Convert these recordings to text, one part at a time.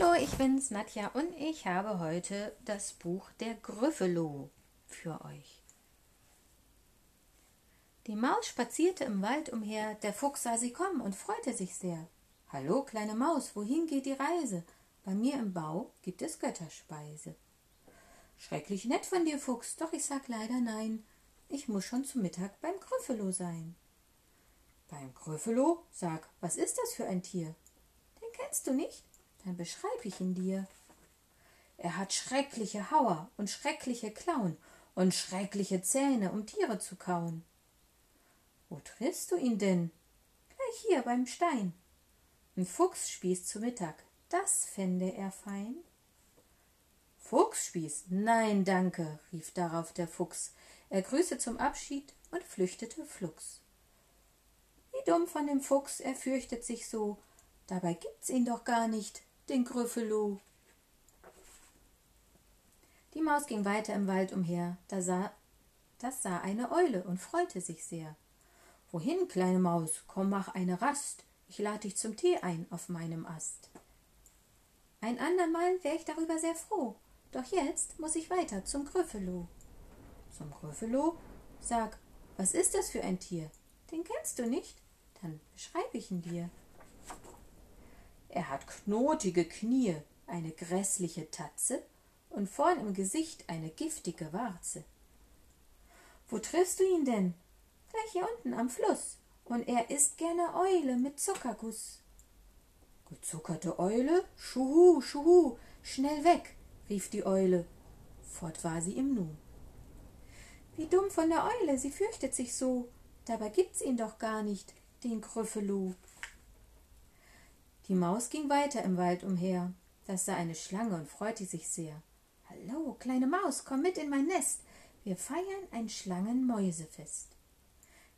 Hallo, ich bin's, Nadja, und ich habe heute das Buch Der Gryffalo für euch. Die Maus spazierte im Wald umher, der Fuchs sah sie kommen und freute sich sehr. Hallo, kleine Maus, wohin geht die Reise? Bei mir im Bau gibt es Götterspeise. Schrecklich nett von dir, Fuchs, doch ich sag leider nein. Ich muss schon zu Mittag beim Gryffalo sein. Beim Gryffalo? Sag, was ist das für ein Tier? Den kennst du nicht? Dann beschreib ich ihn dir. Er hat schreckliche Hauer und schreckliche Klauen und schreckliche Zähne, um Tiere zu kauen. Wo triffst du ihn denn? Gleich hier beim Stein. Ein Fuchsspieß zu Mittag, das fände er fein. Fuchsspieß? Nein, danke, rief darauf der Fuchs. Er grüßte zum Abschied und flüchtete flugs. Wie dumm von dem Fuchs, er fürchtet sich so. Dabei gibt's ihn doch gar nicht, den Grüffelo. Die Maus ging weiter im Wald umher, da sah, das sah eine Eule und freute sich sehr. Wohin, kleine Maus, komm, mach eine Rast, ich lade dich zum Tee ein auf meinem Ast. Ein andermal wär ich darüber sehr froh, doch jetzt muss ich weiter zum Grüffelo. Zum Grüffelo? Sag, was ist das für ein Tier? Den kennst du nicht? Dann beschreib ich ihn dir. Er hat knotige Knie, eine grässliche Tatze und vorn im Gesicht eine giftige Warze. Wo triffst du ihn denn? Gleich hier unten am Fluss. Und er isst gerne Eule mit Zuckerguss. Gezuckerte Eule? Schuhu, schuhu, schnell weg, rief die Eule. Fort war sie im Nu. Wie dumm von der Eule, sie fürchtet sich so. Dabei gibt's ihn doch gar nicht, den. Die Maus ging weiter im Wald umher. Das sah eine Schlange und freute sich sehr. Hallo, kleine Maus, komm mit in mein Nest. Wir feiern ein Schlangenmäusefest.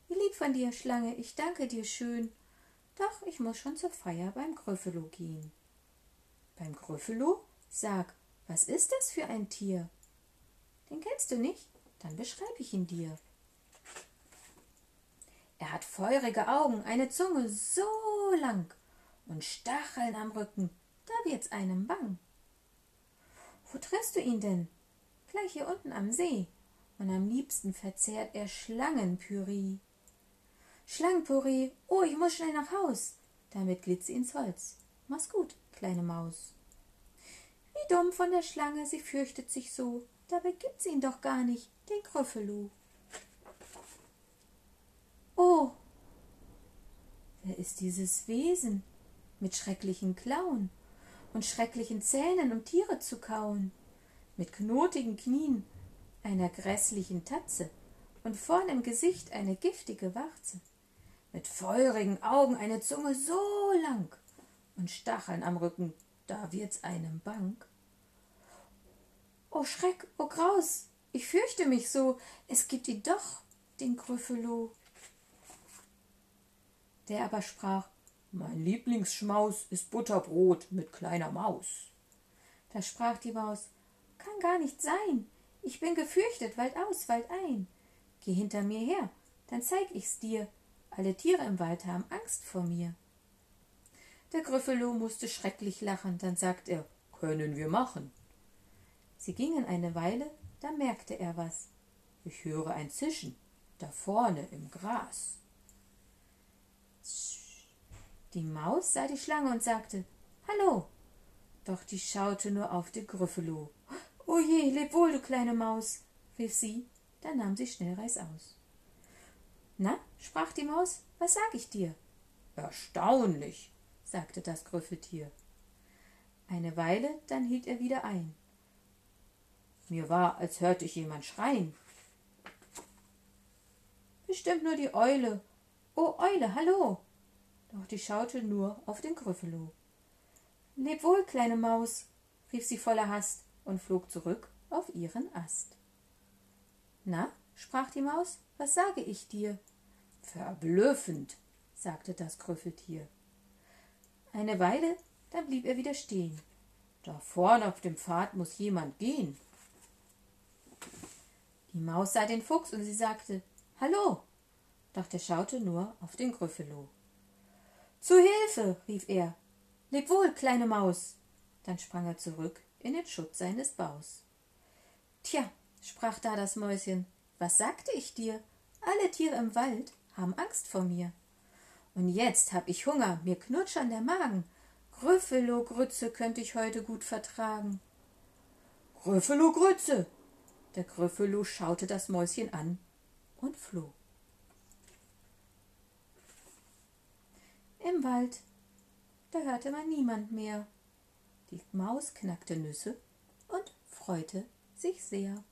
Wie lieb von dir, Schlange, ich danke dir schön. Doch ich muss schon zur Feier beim Grüffelo gehen. Beim Grüffelo? Sag, was ist das für ein Tier? Den kennst du nicht? Dann beschreib ich ihn dir. Er hat feurige Augen, eine Zunge so lang und Stacheln am Rücken, da wird's einem bang. Wo triffst du ihn denn? Gleich hier unten am See. Und am liebsten verzehrt er Schlangenpüree. Schlangenpüree, oh, ich muss schnell nach Haus. Damit glitt sie ins Holz. Mach's gut, kleine Maus. Wie dumm von der Schlange, sie fürchtet sich so. Dabei gibt's ihn doch gar nicht, den Grüffelo. Oh, wer ist dieses Wesen? Mit schrecklichen Klauen und schrecklichen Zähnen, um Tiere zu kauen, mit knotigen Knien, einer grässlichen Tatze und vorn im Gesicht eine giftige Warze, mit feurigen Augen eine Zunge so lang und Stacheln am Rücken, da wird's einem bang. O Schreck, o Graus, ich fürchte mich so, es gibt ihn doch, den Grüffelo. Der aber sprach, mein Lieblingsschmaus ist Butterbrot mit kleiner Maus. Da sprach die Maus, kann gar nicht sein. Ich bin gefürchtet, waldaus, waldein. Geh hinter mir her, dann zeig ich's dir. Alle Tiere im Wald haben Angst vor mir. Der Gryffalo musste schrecklich lachen, dann sagt er, können wir machen. Sie gingen eine Weile, da merkte er was. Ich höre ein Zischen, da vorne im Gras. Die Maus sah die Schlange und sagte Hallo. Doch die schaute nur auf die Grüffelo. O je, leb wohl, du kleine Maus, rief sie, da nahm sie schnell Reißaus. Na, sprach die Maus, was sag ich dir? Erstaunlich, sagte das Grüffeltier. Eine Weile, dann hielt er wieder ein. Mir war, als hörte ich jemand schreien. Bestimmt nur die Eule. O Eule, hallo, doch die schaute nur auf den Grüffelo. Leb wohl, kleine Maus, rief sie voller Hast und flog zurück auf ihren Ast. Na, sprach die Maus, was sage ich dir? Verblüffend, sagte das Grüffeltier. Eine Weile, dann blieb er wieder stehen. Da vorn auf dem Pfad muss jemand gehen. Die Maus sah den Fuchs und sie sagte Hallo, doch der schaute nur auf den Grüffelo. Zu Hilfe, rief er. Leb wohl, kleine Maus. Dann sprang er zurück in den Schutz seines Baus. Tja, sprach da das Mäuschen, was sagte ich dir? Alle Tiere im Wald haben Angst vor mir. Und jetzt hab ich Hunger, mir knutscht an der Magen. Grüffelo Grütze könnte ich heute gut vertragen. Grüffelo Grütze! Der Grüffelo schaute das Mäuschen an und floh. Wald, da hörte man niemand mehr. Die Maus knackte Nüsse und freute sich sehr.